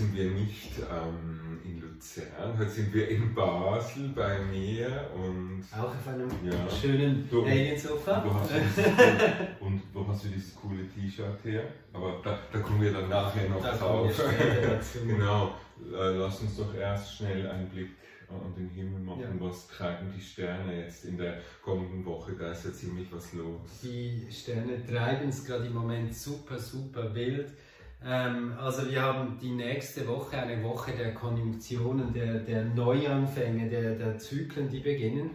sind wir nicht ähm, in Luzern, heute sind wir in Basel bei mir und. Auch auf einem ja. schönen Alien-Sofa. Und wo hast du dieses coole T-Shirt her? Aber da, da, kommen wir dann nachher noch da drauf. genau. Äh, lass uns doch erst schnell einen Blick an den Himmel machen. Ja. Was treiben die Sterne jetzt in der kommenden Woche? Da ist ja ziemlich was los. Die Sterne treiben es gerade im Moment super, super wild. Ähm, also wir haben die nächste Woche eine Woche der Konjunktionen, der, der Neuanfänge, der, der Zyklen, die beginnen.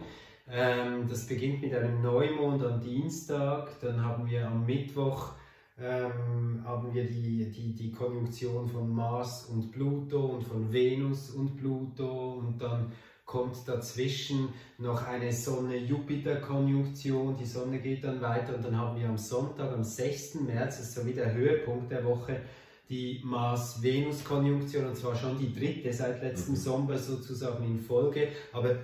Ähm, das beginnt mit einem Neumond am Dienstag, dann haben wir am Mittwoch ähm, haben wir die, die, die Konjunktion von Mars und Pluto und von Venus und Pluto und dann kommt dazwischen noch eine Sonne-Jupiter-Konjunktion. Die Sonne geht dann weiter und dann haben wir am Sonntag, am 6. März, das ist so wie der Höhepunkt der Woche, die Mars-Venus-Konjunktion und zwar schon die dritte seit letztem mhm. Sommer sozusagen in Folge, aber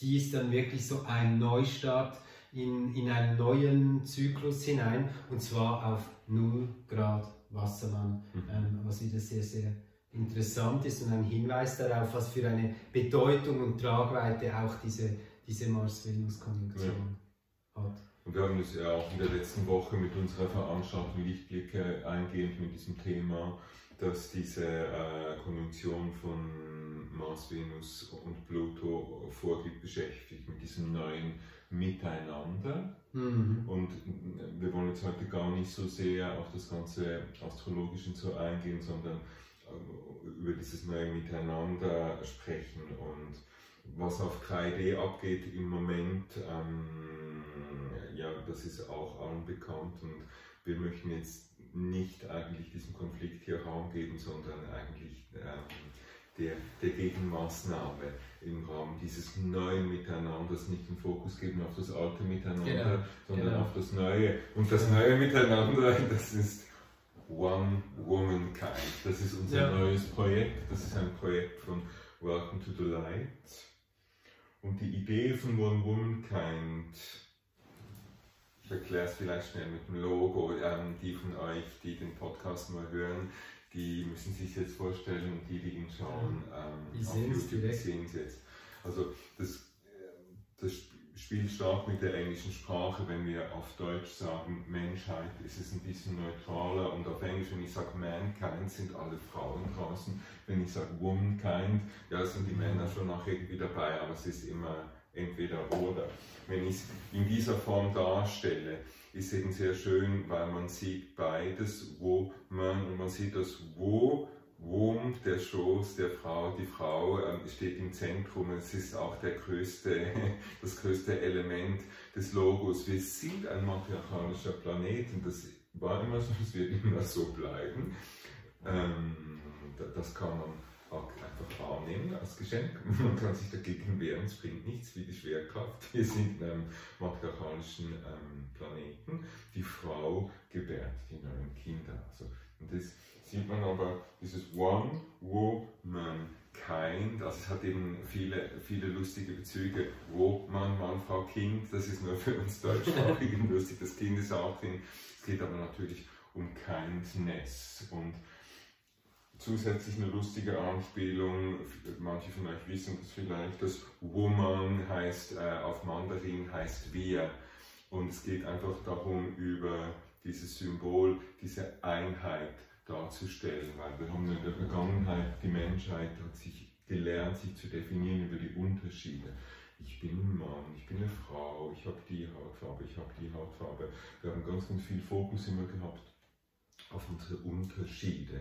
die ist dann wirklich so ein Neustart in, in einen neuen Zyklus hinein und zwar auf 0 Grad Wassermann, mhm. ähm, was wieder sehr, sehr interessant ist und ein Hinweis darauf, was für eine Bedeutung und Tragweite auch diese, diese Mars-Venus-Konjunktion ja. hat. Und wir haben es ja auch in der letzten Woche mit unserer Veranstaltung Lichtblicke eingehend mit diesem Thema, dass diese äh, Konjunktion von Mars, Venus und Pluto vorgibt, beschäftigt mit diesem neuen Miteinander. Mhm. Und wir wollen jetzt heute gar nicht so sehr auf das ganze Astrologische so eingehen, sondern äh, über dieses neue Miteinander sprechen und was auf 3D abgeht im Moment, ähm, ja, das ist auch allen bekannt und wir möchten jetzt nicht eigentlich diesem Konflikt hier Raum geben, sondern eigentlich ähm, der, der Gegenmaßnahme im Rahmen dieses neuen Miteinanders nicht den Fokus geben auf das alte Miteinander, genau. sondern genau. auf das neue. Und das neue Miteinander, das ist One Womankind. Das ist unser ja. neues Projekt. Das ist ein Projekt von Welcome to the Light. Und die Idee von One Womankind, ich erkläre es vielleicht schnell mit dem Logo, ähm, die von euch, die den Podcast mal hören, die müssen sich jetzt vorstellen und die, die ihn schauen, ähm, auf YouTube sehen es jetzt. Also das, äh, das spielt stark mit der englischen Sprache, wenn wir auf Deutsch sagen Menschheit, ist es ein bisschen neutraler und auf Englisch, wenn ich sage Mankind, sind alle Frauen draußen. Wenn ich sage Womankind, ja, sind die Männer schon noch irgendwie dabei, aber es ist immer entweder oder. Wenn ich es in dieser Form darstelle, ist eben sehr schön, weil man sieht beides, wo man, und man sieht das Wo, Womb, der Schoß der Frau, die Frau äh, steht im Zentrum. Es ist auch der größte, das größte Element des Logos. Wir sind ein matriarchalischer Planet und das war immer so, es wird immer so bleiben. Ähm, das kann man auch einfach wahrnehmen als Geschenk. Man kann sich dagegen wehren, es bringt nichts wie die Schwerkraft. Wir sind in einem matriarchalischen ähm, Planeten. Die Frau gebärt die neuen Kinder. Also, und das sieht man aber, dieses One Woman Kind, also es hat eben viele, viele lustige Bezüge. Woman, Mann, Frau, Kind, das ist nur für uns Deutschsprachigen lustig. Das Kind ist auch drin. Es geht aber natürlich um Kindness und zusätzlich eine lustige Anspielung, manche von euch wissen das vielleicht, das Woman heißt äh, auf Mandarin heißt wir und es geht einfach darum, über dieses Symbol, diese Einheit darzustellen, weil wir haben in der Vergangenheit, die Menschheit hat sich gelernt, sich zu definieren über die Unterschiede. Ich bin ein Mann, ich bin eine Frau, ich habe die Hautfarbe, ich habe die Hautfarbe. Wir haben ganz, ganz viel Fokus immer gehabt auf unsere Unterschiede.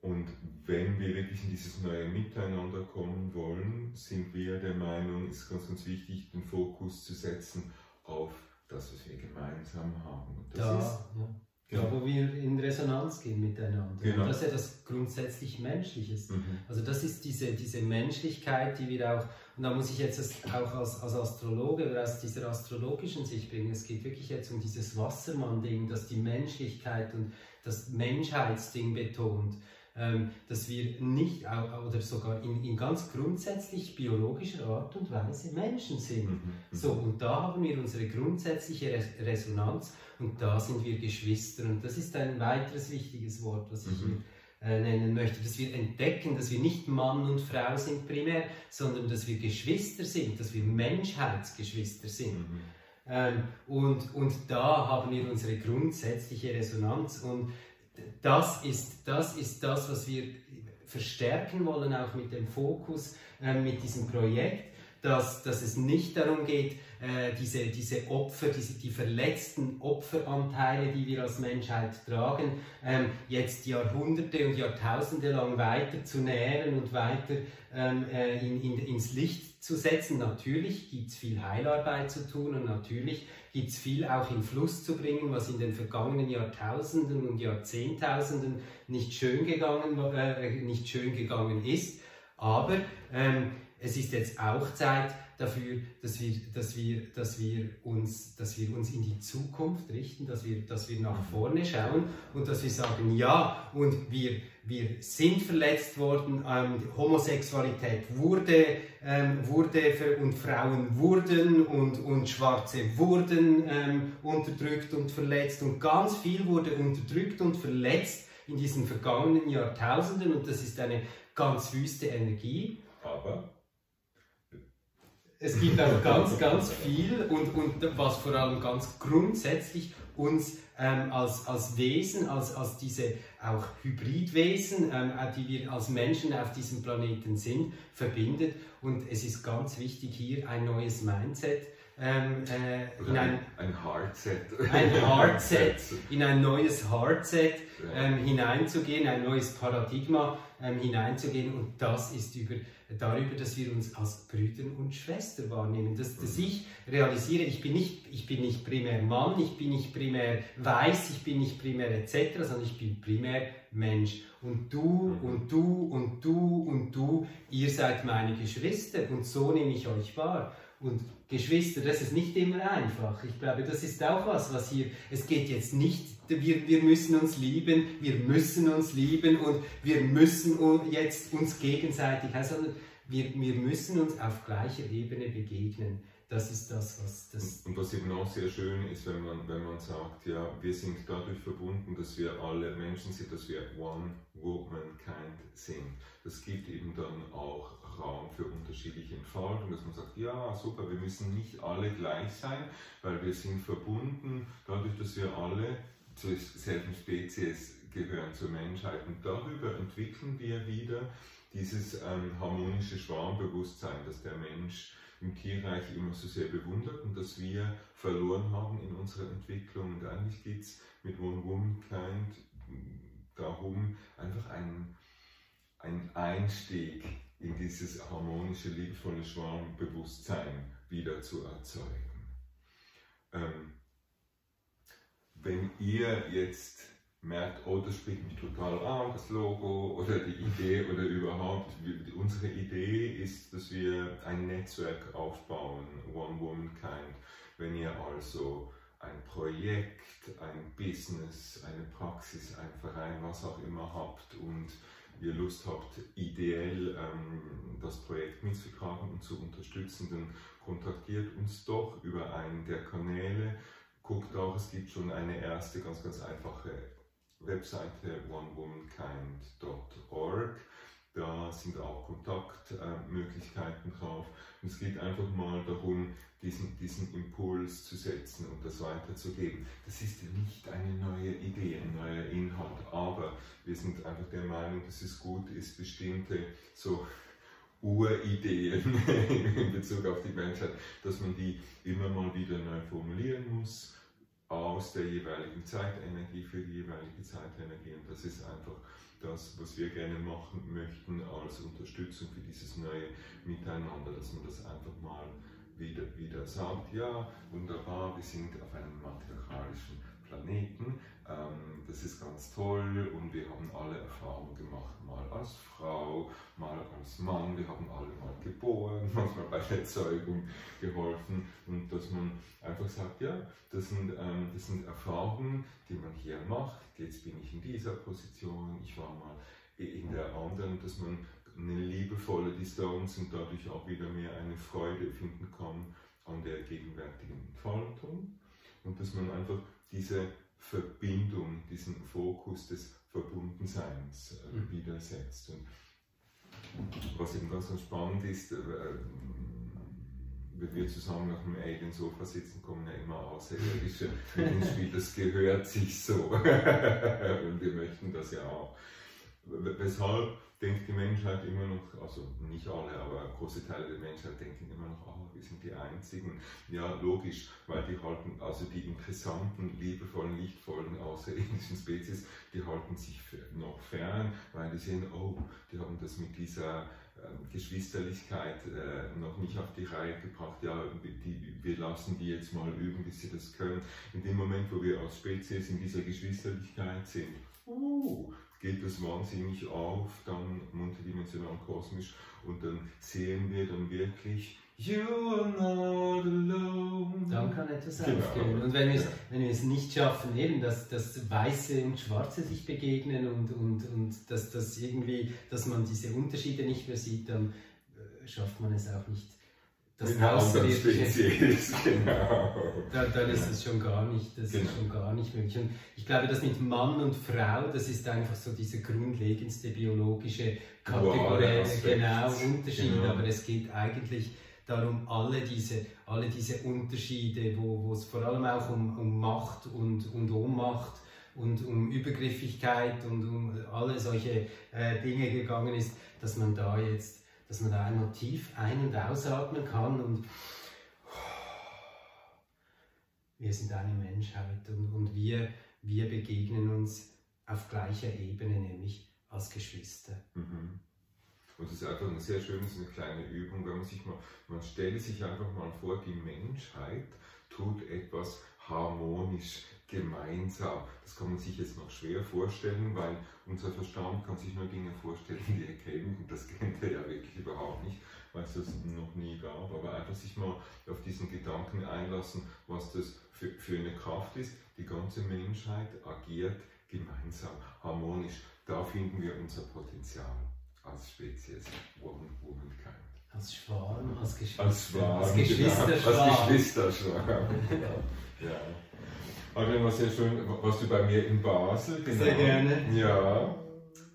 Und wenn wir wirklich in dieses neue Miteinander kommen wollen, sind wir der Meinung, es ist ganz, ganz wichtig, den Fokus zu setzen auf das, was wir gemeinsam haben. Und das da, ist, ja. Genau. Da, wo wir in Resonanz gehen miteinander. Genau. Und das ist ja das grundsätzlich Menschliches. Mhm. Also das ist diese, diese Menschlichkeit, die wir auch, und da muss ich jetzt auch als, als Astrologe oder aus dieser astrologischen Sicht bringen, es geht wirklich jetzt um dieses Wassermann-Ding, das die Menschlichkeit und das Menschheitsding betont. Ähm, dass wir nicht oder sogar in, in, ganz grundsätzlich biologischer Art und Weise Menschen sind. Mhm, mhm. So, und da haben wir unsere grundsätzliche Resonanz und da sind wir Geschwister. Und das ist ein weiteres wichtiges Wort, was ich mhm. hier äh, nennen möchte, dass wir entdecken, dass wir nicht Mann und Frau sind primär, sondern dass wir Geschwister sind, dass wir Menschheitsgeschwister sind. Mhm. Ähm, und, und da haben wir unsere grundsätzliche Resonanz und das ist, das ist das, was wir verstärken wollen, auch mit dem Fokus, äh, mit diesem Projekt, dass, dass es nicht darum geht, äh, diese, diese Opfer, diese, die verletzten Opferanteile, die wir als Menschheit tragen, ähm, jetzt Jahrhunderte und Jahrtausende lang weiter zu nähren und weiter ähm, äh, in, in, ins Licht zu setzen. Natürlich gibt es viel Heilarbeit zu tun und natürlich gibt es viel auch in Fluss zu bringen, was in den vergangenen Jahrtausenden und Jahrzehntausenden nicht schön gegangen, äh, nicht schön gegangen ist. Aber ähm, es ist jetzt auch Zeit dafür, dass wir, dass wir, dass wir, uns, dass wir uns in die Zukunft richten, dass wir, dass wir nach vorne schauen und dass wir sagen, ja, und wir, wir sind verletzt worden, ähm, Homosexualität wurde, ähm, wurde und Frauen wurden und, und Schwarze wurden ähm, unterdrückt und verletzt und ganz viel wurde unterdrückt und verletzt in diesen vergangenen Jahrtausenden und das ist eine ganz wüste Energie. Aber es gibt auch ganz, ganz viel und, und was vor allem ganz grundsätzlich uns ähm, als, als Wesen, als, als diese auch Hybridwesen, ähm, die wir als Menschen auf diesem Planeten sind, verbindet. Und es ist ganz wichtig, hier ein neues Mindset ähm, äh, in ein, ein Hardset. Ein Hardset, in ein neues Hardset ähm, hineinzugehen, ein neues Paradigma ähm, hineinzugehen. Und das ist über darüber, dass wir uns als Brüder und Schwester wahrnehmen. Dass, dass ich realisiere, ich bin, nicht, ich bin nicht primär Mann, ich bin nicht primär weiß, ich bin nicht primär etc., sondern ich bin primär Mensch. Und du mhm. und du und du und du, ihr seid meine Geschwister und so nehme ich euch wahr. Und Geschwister, das ist nicht immer einfach. Ich glaube, das ist auch was, was hier, es geht jetzt nicht, wir, wir müssen uns lieben, wir müssen uns lieben und wir müssen jetzt uns gegenseitig, sondern wir, wir müssen uns auf gleicher Ebene begegnen. Das ist das, was das. Und, was eben auch sehr schön ist, wenn man, wenn man sagt, ja, wir sind dadurch verbunden, dass wir alle Menschen sind, dass wir One Womankind sind. Das gibt eben dann auch Raum für unterschiedliche Entfaltung, dass man sagt, ja, super, wir müssen nicht alle gleich sein, weil wir sind verbunden, dadurch, dass wir alle zur selben Spezies gehören, zur Menschheit. Und darüber entwickeln wir wieder dieses ähm, harmonische Schwarmbewusstsein, das der Mensch im Tierreich immer so sehr bewundert und das wir verloren haben in unserer Entwicklung. Und eigentlich geht es mit One Womankind darum, einfach einen, einen Einstieg in dieses harmonische, liebevolle Schwarmbewusstsein wieder zu erzeugen. Ähm, wenn ihr jetzt merkt, oh, das spricht mich total an, das Logo oder die Idee oder überhaupt, unsere Idee ist, dass wir ein Netzwerk aufbauen, One Womankind. Wenn ihr also ein Projekt, ein Business, eine Praxis, ein Verein, was auch immer habt und ihr Lust habt, ideell ähm, das Projekt mitzutragen und zu unterstützen, dann kontaktiert uns doch über einen der Kanäle. Guckt auch, es gibt schon eine erste ganz, ganz einfache Webseite onewomankind.org. Da sind auch Kontaktmöglichkeiten drauf. Und es geht einfach mal darum, diesen, diesen Impuls zu setzen und das weiterzugeben. Das ist nicht eine neue Idee, ein neuer Inhalt, wir sind einfach der Meinung, dass es gut ist, bestimmte so Urideen in Bezug auf die Menschheit, dass man die immer mal wieder neu formulieren muss aus der jeweiligen Zeitenergie für die jeweilige Zeitenergie. Und das ist einfach das, was wir gerne machen möchten als Unterstützung für dieses neue Miteinander, dass man das einfach mal wieder, wieder sagt, ja, wunderbar, wir sind auf einem matriarchalischen Planeten, ähm, das ist ganz toll und wir haben alle Erfahrungen gemacht, mal als Frau, mal als Mann, wir haben alle mal geboren, manchmal bei der Zeugung geholfen. Und dass man einfach sagt, ja, das sind, ähm, das sind Erfahrungen, die man hier macht, jetzt bin ich in dieser Position, ich war mal in der anderen, dass man eine liebevolle Distanz und dadurch auch wieder mehr eine Freude finden kann an der gegenwärtigen Entfaltung und dass man einfach diese Verbindung, diesen Fokus des Verbundenseins äh, mhm. wieder setzt. Und was eben ganz, ganz spannend ist, äh, wenn wir zusammen auf dem Alien-Sofa sitzen, kommen ja immer Außerirdische ins Spiel. Das gehört sich so. Und wir möchten das ja auch. Weshalb denkt die Menschheit immer noch, also nicht alle, aber große Teile der Menschheit denken immer noch, oh, wir sind die Einzigen. Ja, logisch, weil die halten, also die interessanten, liebevollen, lichtvollen außerirdischen Spezies, die halten sich noch fern, weil die sehen, oh, die haben das mit dieser ähm, Geschwisterlichkeit äh, noch nicht auf die Reihe gebracht, ja, die, wir lassen die jetzt mal üben, bis sie das können. In dem Moment, wo wir als Spezies in dieser Geschwisterlichkeit sind, uh, geht das wahnsinnig auf, dann multidimensional kosmisch und dann sehen wir dann wirklich You're not alone. Dann kann etwas genau. aufgehen. Und wenn wir, es, ja. wenn wir es nicht schaffen, eben, dass, dass Weiße und Schwarze sich begegnen und, und, und dass, dass, irgendwie, dass man diese Unterschiede nicht mehr sieht, dann äh, schafft man es auch nicht das Außerirdische. genau. Da, dann ist es schon gar nicht, das genau. ist schon gar nicht möglich. Und ich glaube, das mit Mann und Frau, das ist einfach so diese grundlegendste biologische Kategorie, wow, genau, Unterschied. Genau. Aber es geht eigentlich darum, alle diese, alle diese Unterschiede, wo, wo es vor allem auch um, um Macht und, und Ohnmacht und um Übergriffigkeit und um alle solche äh, Dinge gegangen ist, dass man da jetzt dass man da einmal tief ein- und ausatmen kann und wir sind eine Menschheit und, und wir, wir begegnen uns auf gleicher Ebene, nämlich als Geschwister. Mhm. Und es ist einfach eine sehr schöne, eine kleine Übung, wenn man sich mal, man stelle sich einfach mal vor, die Menschheit tut etwas harmonisch gemeinsam. Das kann man sich jetzt noch schwer vorstellen, weil unser Verstand kann sich nur Dinge vorstellen, die er kennt und das kennt er ja wirklich überhaupt nicht, weil es das noch nie gab. Aber einfach sich mal auf diesen Gedanken einlassen, was das für, für eine Kraft ist. Die ganze Menschheit agiert gemeinsam, harmonisch. Da finden wir unser Potenzial als Spezies One Womankind. Als Schwarm, als Geschwister. Als Schwarm, als Geschwisterschwarm. Genau, als Geschwisterschwarm. ja. Adrian, war sehr schön. Warst du bei mir in Basel? Genau. Sehr gerne. Ja,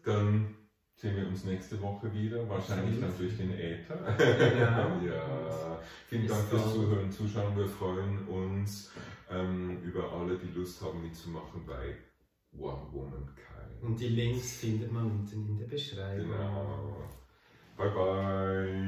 dann sehen wir uns nächste Woche wieder, wahrscheinlich dann durch den Äther. Genau. ja. Vielen Dank fürs Zuhören, Zuschauen. Wir freuen uns ähm, über alle, die Lust haben mitzumachen bei One Woman Kind. Und die Links findet man unten in der Beschreibung. Genau. Bye bye.